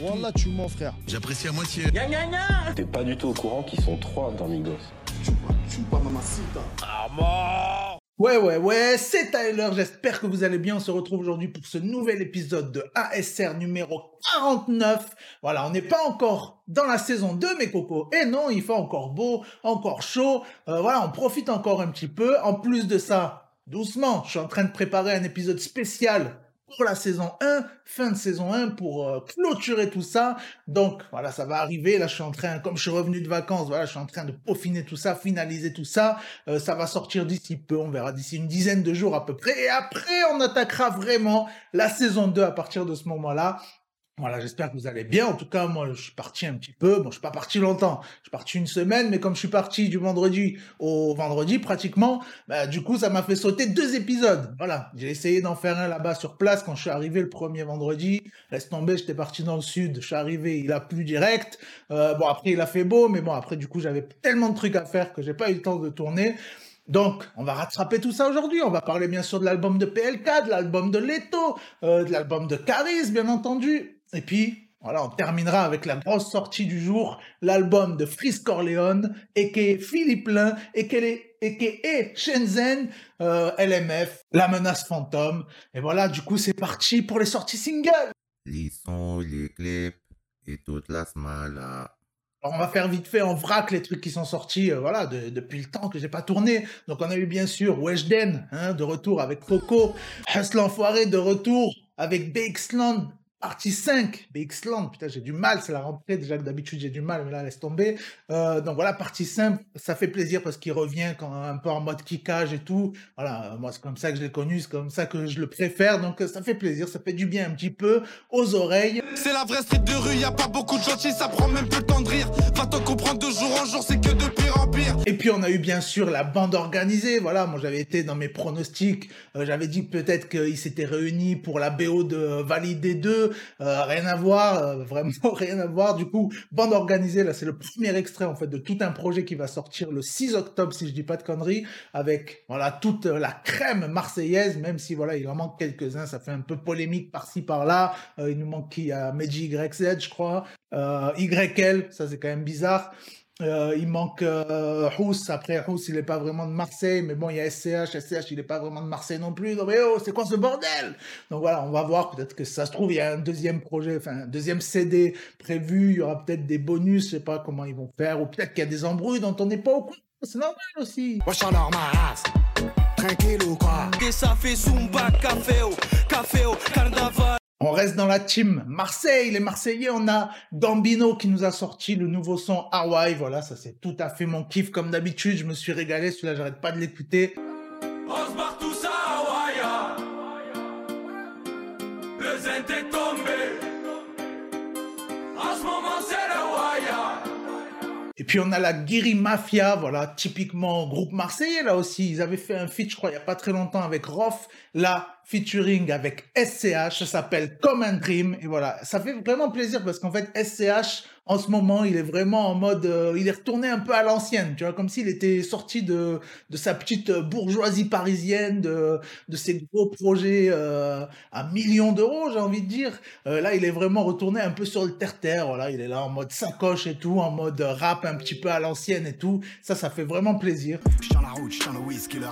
Wallah, tu mens, frère. J'apprécie à moitié. T'es pas du tout au courant qu'ils sont trois dans Migos. Ouais, ouais, ouais, c'est Tyler, j'espère que vous allez bien. On se retrouve aujourd'hui pour ce nouvel épisode de ASR numéro 49. Voilà, on n'est pas encore dans la saison 2, mes cocos. Et non, il fait encore beau, encore chaud. Euh, voilà, on profite encore un petit peu. En plus de ça, doucement, je suis en train de préparer un épisode spécial pour la saison 1, fin de saison 1, pour euh, clôturer tout ça. Donc voilà, ça va arriver. Là, je suis en train, comme je suis revenu de vacances, voilà, je suis en train de peaufiner tout ça, finaliser tout ça. Euh, ça va sortir d'ici peu, on verra d'ici une dizaine de jours à peu près. Et après, on attaquera vraiment la saison 2 à partir de ce moment-là. Voilà, j'espère que vous allez bien. En tout cas, moi, je suis parti un petit peu. Bon, je suis pas parti longtemps. Je suis parti une semaine, mais comme je suis parti du vendredi au vendredi pratiquement, bah, du coup, ça m'a fait sauter deux épisodes. Voilà, j'ai essayé d'en faire un là-bas sur place quand je suis arrivé le premier vendredi. Laisse tomber, j'étais parti dans le sud. Je suis arrivé, il a plu direct. Euh, bon, après, il a fait beau, mais bon, après, du coup, j'avais tellement de trucs à faire que j'ai pas eu le temps de tourner. Donc, on va rattraper tout ça aujourd'hui. On va parler bien sûr de l'album de PLK, de l'album de Leto, euh, de l'album de Caris, bien entendu. Et puis, voilà, on terminera avec la grosse sortie du jour, l'album de Frisk Corleone, et qui est Philippe Lin, et qui est Shenzhen, euh, LMF, La Menace Fantôme. Et voilà, du coup, c'est parti pour les sorties singles. les sons, les clips et toute la smala. Alors on va faire vite fait en vrac les trucs qui sont sortis euh, voilà de- depuis le temps que j'ai pas tourné. Donc on a eu bien sûr Weshden hein, de retour avec Coco, Hustle Enfoiré de retour avec BXland partie 5. BXland, putain j'ai du mal, c'est la rentrée déjà que d'habitude j'ai du mal mais là laisse tomber. Euh, donc voilà partie 5, ça fait plaisir parce qu'il revient quand un peu en mode kickage et tout. Voilà, moi c'est comme ça que je l'ai connu, c'est comme ça que je le préfère. Donc ça fait plaisir, ça fait du bien un petit peu aux oreilles. C'est la vraie street de rue, y a pas beaucoup de gentils, ça prend même plus le temps de rire. Va t'en comprendre de jour en jour, c'est que de pire en pire. Et puis on a eu bien sûr la bande organisée. Voilà, moi j'avais été dans mes pronostics. euh, j'avais dit peut-être qu'ils s'étaient réunis pour la BO de Validé 2. Euh, rien à voir, euh, vraiment rien à voir. Du coup, bande organisée, là c'est le premier extrait en fait de tout un projet qui va sortir le 6 octobre si je dis pas de conneries, avec voilà toute euh, la crème marseillaise, même si voilà il en manque quelques-uns, ça fait un peu polémique par-ci par-là. Il nous manque qui? A Meji YZ, je crois. YL, ça c'est quand même bizarre. Euh, il manque euh, Hous. Après, Hous, il n'est pas vraiment de Marseille. Mais bon, il y a SCH. SCH, il n'est pas vraiment de Marseille non plus. Donc, mais oh, c'est quoi ce bordel? Donc voilà, on va voir. Peut-être que ça se trouve, il y a un deuxième projet, enfin, un deuxième CD prévu. Il y aura peut-être des bonus. Je sais pas comment ils vont faire. Ou peut-être qu'il y a des embrouilles dont on n'est pas au courant. C'est normal aussi. Wesh alors ma race, tranquille ou quoi? Et ça fait Zumba, café au, café au, carnaval. On reste dans la team Marseille. Les Marseillais, on a Gambino qui nous a sorti le nouveau son Hawaii. Voilà, ça c'est tout à fait mon kiff comme d'habitude. Je me suis régalé. Celui-là, j'arrête pas de l'écouter. On se barre tous à Hawaïa. Le zen est tombé. En ce moment, c'est le Waya. Et puis on a la Guiri Mafia, voilà, typiquement groupe marseillais là aussi. Ils avaient fait un feat, je crois, il y a pas très longtemps avec Rof, là, featuring avec SCH, ça s'appelle Comme un Dream. Et voilà, ça fait vraiment plaisir parce qu'en fait, SCH, en ce moment, il est vraiment en mode, euh, il est retourné un peu à l'ancienne, tu vois, comme s'il était sorti de, de sa petite bourgeoisie parisienne, de, de ses gros projets euh, à millions d'euros, j'ai envie de dire. Euh, là, il est vraiment retourné un peu sur le terre-terre, voilà, il est là en mode sacoche et tout, en mode rap un petit peu à l'ancienne et tout. Ça, ça fait vraiment plaisir. J'tiens la route, j'tiens le whisky, le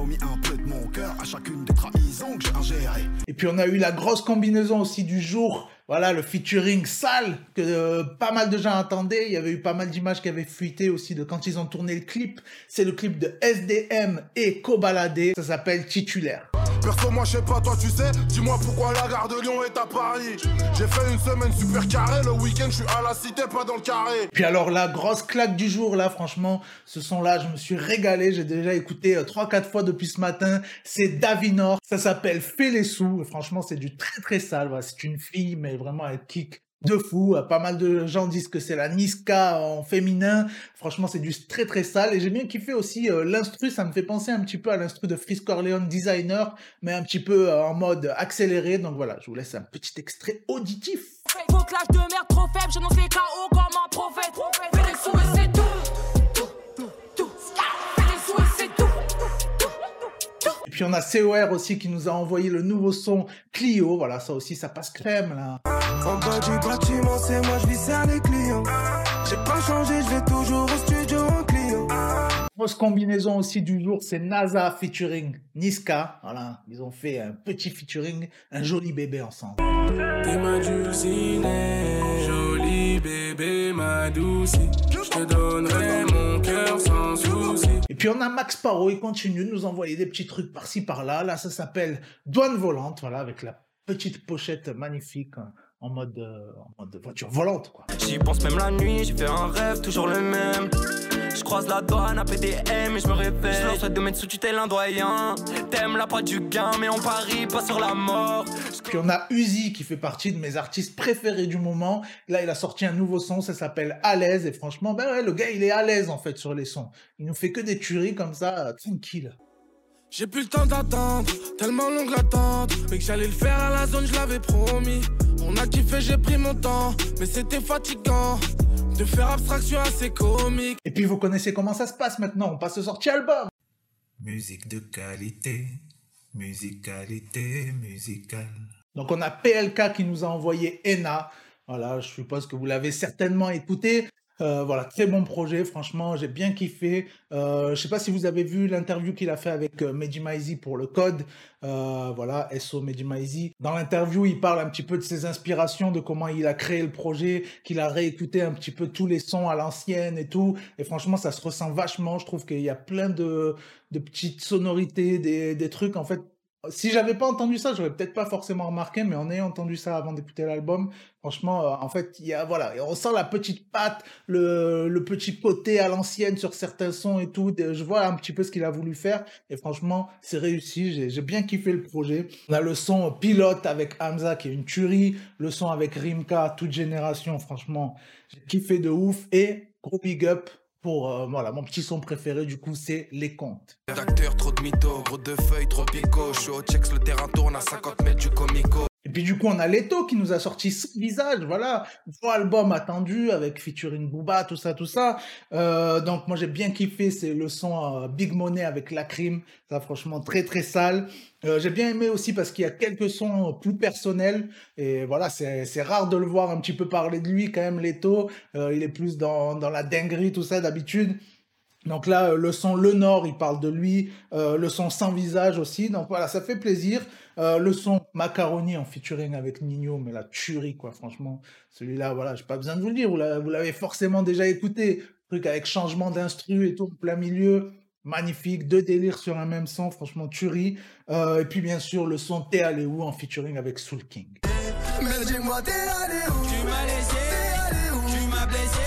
un peu de mon cœur à chacune des trahisons que j'ai ingérées. Et puis on a eu la grosse combinaison aussi du jour. Voilà, le featuring sale que euh, pas mal de gens attendaient. Il y avait eu pas mal d'images qui avaient fuité aussi de quand ils ont tourné le clip. C'est le clip de SDM et Kobalade. Ça s'appelle Titulaire. Perso, moi je sais pas, toi tu sais. Dis-moi pourquoi la gare de Lyon est à Paris. J'ai fait une semaine super carrée. Le week-end, je suis à la cité, pas dans le carré. Puis alors la grosse claque du jour là, franchement, ce son-là, je me suis régalé. J'ai déjà écouté euh, trois quatre fois depuis ce matin. C'est Davinor. Ça s'appelle Fais les sous. Franchement, c'est du très très sale. C'est une fille, mais vraiment elle kick de fou. Euh, Pas mal de gens disent que c'est la Niska en féminin. Franchement, c'est du très très sale. Et j'ai bien kiffé aussi euh, l'instru. Ça me fait penser un petit peu à l'instru de Frisk Corleone Designer, mais un petit peu euh, en mode accéléré. Donc voilà, je vous laisse un petit extrait auditif. Vos clashs de merde trop faibles, j'annonce les KO comme un prophète. Fais les sous et c'est tout. Tout, tout, tout. Fais les sous et c'est tout. Et puis puis on a COR aussi qui nous a envoyé le nouveau son Clio. Voilà, ça aussi, ça passe crème là. En bas du bâtiment, c'est moi, je vis les clients. J'ai pas changé, je vais toujours au studio en Clio. Grosse combinaison aussi du jour, c'est NASA featuring Niska. Voilà, ils ont fait un petit featuring, un joli bébé ensemble. T'es ma dulcinée, joli bébé, ma douce. Je te donnerai mon cœur sans souci. Et puis on a Max Paro, il continue de nous envoyer des petits trucs par-ci par-là. Là, ça s'appelle Douane volante, voilà, avec la petite pochette magnifique hein, en mode, euh, en mode voiture volante, quoi. J'y pense même la nuit, j'ai fait un rêve, toujours le même. Je croise la douane à PDM et je me réveille. Je leur souhaite de mettre sous tutelle un doyen. T'aimes la poids du gain, mais on parie pas sur la mort. Puis on a Uzi qui fait partie de mes artistes préférés du moment. Là, il a sorti un nouveau son, ça s'appelle À l'aise. Et franchement, ben ouais, le gars, il est à l'aise en fait sur les sons. Il nous fait que des tueries comme ça, euh, tranquille. J'ai plus le temps d'attendre, tellement longue l'attente. Mais que j'allais le faire à la zone, je l'avais promis. On a kiffé, j'ai pris mon temps, mais c'était fatigant. De faire abstraction à ces comiques. Et puis vous connaissez comment ça se passe maintenant, on passe au sorti album. Musique de qualité, musicalité musicale. Donc on a PLK qui nous a envoyé Ena. Voilà, je suppose que vous l'avez certainement écouté. Euh, voilà, très bon projet, franchement, j'ai bien kiffé. Euh, je sais pas si vous avez vu l'interview qu'il a fait avec euh, pour le code. Euh, voilà, SO Mehdi. Dans l'interview, il parle un petit peu de ses inspirations, de comment il a créé le projet, qu'il a réécouté un petit peu tous les sons à l'ancienne et tout. Et franchement, ça se ressent vachement. Je trouve qu'il y a plein de, de petites sonorités, des, des trucs, en fait, si j'avais pas entendu ça, j'aurais peut-être pas forcément remarqué, mais en ayant entendu ça avant d'écouter l'album, franchement, euh, en fait, il y a, voilà, on sent la petite patte, le, le petit côté à l'ancienne sur certains sons et tout. Je vois un petit peu ce qu'il a voulu faire, et franchement, c'est réussi. J'ai bien kiffé le projet. On a le son pilote avec Hamza qui est une tuerie, le son avec Rimka, toute génération, franchement, j'ai kiffé de ouf, et gros big up pour, euh, voilà, mon petit son préféré, du coup, c'est Les Comptes. D'acteurs, trop de mythos, gros de feuilles, trop pico. Chaud, checks, le terrain tourne à 50 mètres du comico. Puis du coup, on a Leto qui nous a sorti ce visage, voilà, gros album attendu avec featuring Booba, tout ça, tout ça. Euh, donc moi j'ai bien kiffé, c'est le son euh, Big Money avec la crime, ça franchement très très sale. Euh, j'ai bien aimé aussi parce qu'il y a quelques sons plus personnels et voilà, c'est c'est rare de le voir un petit peu parler de lui quand même Leto. Euh, il est plus dans dans la dinguerie tout ça d'habitude. Donc là, euh, le son Le Nord, il parle de lui. Euh, le son Sans Visage aussi. Donc voilà, ça fait plaisir. Euh, le son Macaroni en featuring avec Nino, mais la tuerie, quoi, franchement. Celui-là, voilà, j'ai pas besoin de vous le dire. Vous l'a- vous l'avez forcément déjà écouté. Truc avec changement d'instru et tout, en plein milieu. Magnifique. Deux délires sur un même son. Franchement, tuerie. Euh, et puis, bien sûr, le son T'es allé où en featuring avec Soul King. Mais dis-moi, t'es allé où? Tu m'as laissé, tu m'as blessé,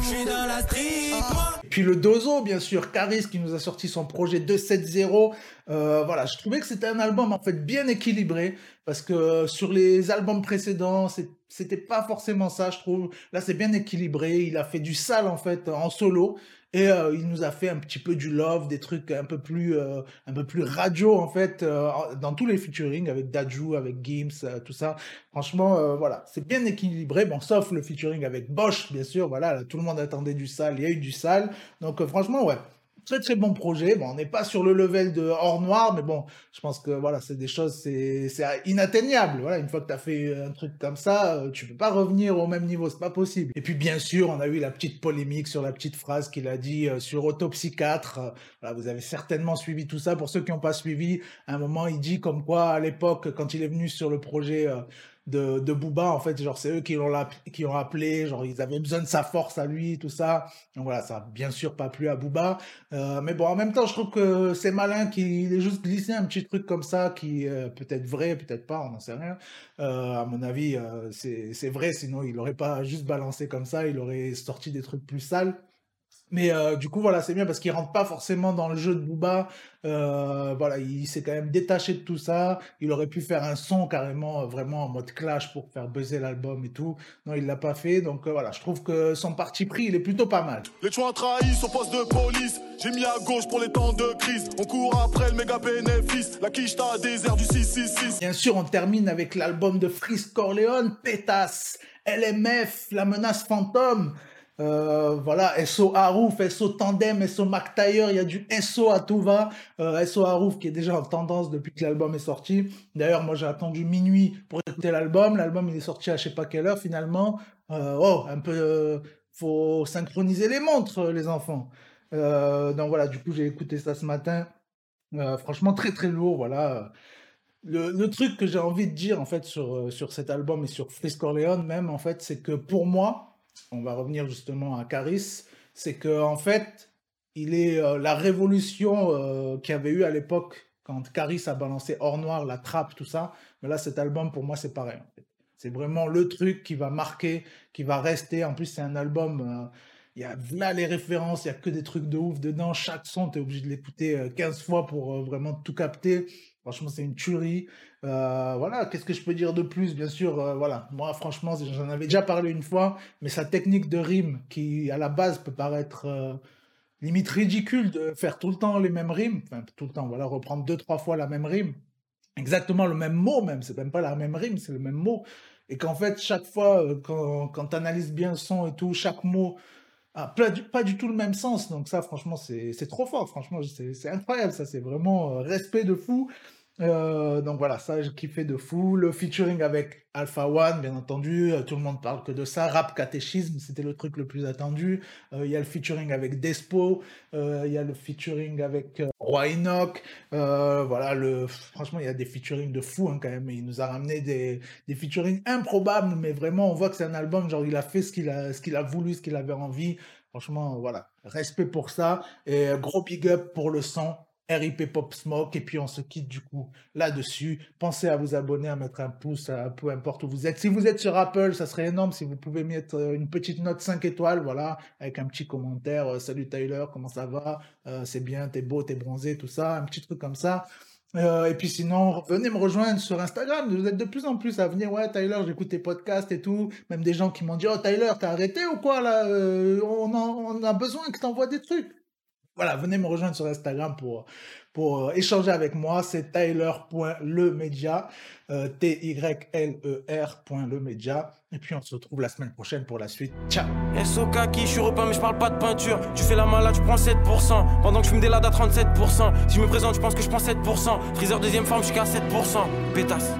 je suis dans la street, moi. Puis le Dozo, bien sûr, Caris qui nous a sorti son projet 270. Euh, voilà, je trouvais que c'était un album en fait bien équilibré parce que sur les albums précédents, c'était pas forcément ça, je trouve. Là, c'est bien équilibré. Il a fait du sale en fait en solo et euh, il nous a fait un petit peu du love, des trucs un peu plus, euh, un peu plus radio en fait euh, dans tous les featuring avec Daju, avec Gims, euh, tout ça. Franchement, euh, voilà, c'est bien équilibré. Bon, sauf le featuring avec Bosch, bien sûr. Voilà, là, tout le monde attendait du sale. Il y a eu du sale. Donc, euh, franchement, ouais. Très très bon projet. Bon, on n'est pas sur le level de Hors Noir, mais bon, je pense que voilà, c'est des choses, c'est inatteignable. Voilà, une fois que tu as fait un truc comme ça, euh, tu peux pas revenir au même niveau, c'est pas possible. Et puis bien sûr, on a eu la petite polémique sur la petite phrase qu'il a dit euh, sur Autopsie 4. Euh, voilà, vous avez certainement suivi tout ça. Pour ceux qui n'ont pas suivi, à un moment, il dit comme quoi à l'époque, quand il est venu sur le projet de, Booba, en fait, genre, c'est eux qui l'ont qui ont appelé, genre, ils avaient besoin de sa force à lui, tout ça. Donc voilà, ça a bien sûr pas plu à Booba. Euh, mais bon, en même temps, je trouve que c'est malin qu'il ait juste glissé un petit truc comme ça, qui euh, peut-être vrai, peut-être pas, on n'en sait rien. Euh, à mon avis, c'est c'est vrai, sinon il aurait pas juste balancé comme ça, il aurait sorti des trucs plus sales. Mais euh, du coup, voilà, c'est bien parce qu'il rentre pas forcément dans le jeu de Booba. Euh, voilà, il s'est quand même détaché de tout ça. Il aurait pu faire un son carrément, euh, vraiment en mode clash pour faire buzzer l'album et tout. Non, il l'a pas fait. Donc euh, voilà, je trouve que son parti pris, il est plutôt pas mal. Les tueurs trahis au poste de police. J'ai mis à gauche pour les temps de crise. On court après le méga bénéfice. La quiche t'a désert du 666. Bien sûr, on termine avec l'album de Freeze Corleone, Pétasse, LMF, La Menace Fantôme. Euh, voilà, SO Harouf, SO Tandem, SO McTyre, il y a du SO à tout va. Euh, SO Harouf qui est déjà en tendance depuis que l'album est sorti. D'ailleurs, moi j'ai attendu minuit pour écouter l'album. L'album il est sorti à je sais pas quelle heure finalement. Euh, oh, un peu, faut synchroniser les montres les enfants. Donc voilà, du coup j'ai écouté ça ce matin. Franchement très très lourd, voilà. Le, truc que j'ai envie de dire en fait sur, sur cet album et sur Frisk Corleone même en fait, c'est que pour moi, on va revenir justement à Caris, c'est que en fait, il est euh, la révolution euh, qu'il y avait eu à l'époque quand Caris a balancé Hors Noir, la trappe, tout ça. Mais là, cet album, pour moi, c'est pareil. C'est vraiment le truc qui va marquer, qui va rester. En plus, c'est un album. euh, il y a là les références, il y a que des trucs de ouf dedans. Chaque son, tu es obligé de l'écouter euh, 15 fois pour euh, vraiment tout capter. Franchement, c'est une tuerie. Euh, voilà, qu'est-ce que je peux dire de plus? Bien sûr, euh, voilà, moi, franchement, j'en avais déjà parlé une fois, mais sa technique de rime, qui à la base peut paraître euh, limite ridicule de faire tout le temps les mêmes rimes, enfin, tout le temps, voilà, reprendre deux, trois fois la même rime, exactement le même mot même, c'est même pas la même rime, c'est le même mot. Et qu'en fait, chaque fois, euh, quand, quand tu analyses bien le son et tout, chaque mot a pas du, tout le même sens. Donc ça, franchement, c'est trop fort. Franchement, c'est c'est incroyable. Ça, c'est vraiment euh, respect de fou. Euh, donc voilà, ça, j'ai kiffé de fou. Le featuring avec Alpha One, bien entendu, euh, tout le monde parle que de ça. Rap catéchisme, c'était le truc le plus attendu. Euh, Il y a le featuring avec Despo, il y a le featuring avec Roy Enoch. Voilà, le, franchement, il y a des featuring de fou hein, quand même. Il nous a ramené des, des featuring improbables, mais vraiment, on voit que c'est un album, genre, il a fait ce qu'il a, ce qu'il a voulu, ce qu'il avait envie. Franchement, voilà, respect pour ça. Et gros big up pour le son. RIP Pop Smoke, et puis on se quitte du coup là-dessus. Pensez à vous abonner, à mettre un pouce, à, peu importe où vous êtes. Si vous êtes sur Apple, ça serait énorme si vous pouvez mettre euh, une petite note 5 étoiles, voilà, avec un petit commentaire. euh, Salut Tyler, comment ça va Euh, C'est bien, t'es beau, t'es bronzé, tout ça, un petit truc comme ça. Euh, et puis sinon, venez me rejoindre sur Instagram. Vous êtes de plus en plus à venir. Ouais, Tyler, j'écoute tes podcasts et tout. Même des gens qui m'ont dit Oh, Tyler, t'as arrêté ou quoi là Euh, on, en- on a besoin que t'envoies des trucs. Voilà, venez me rejoindre sur Instagram pour, euh, échanger avec moi. C'est tyler.lemedia, euh, T-Y-L-E-R.lemedia. Et puis on se retrouve la semaine prochaine pour la suite. Ciao. SOK qui je suis repeint mais je parle pas de peinture. Tu fais la malade je prends 7% Pendant que je fume des lads à 37% Si je me présente je pense que je prends 7% Freezer deuxième forme je suis qu'à 7% Pétasse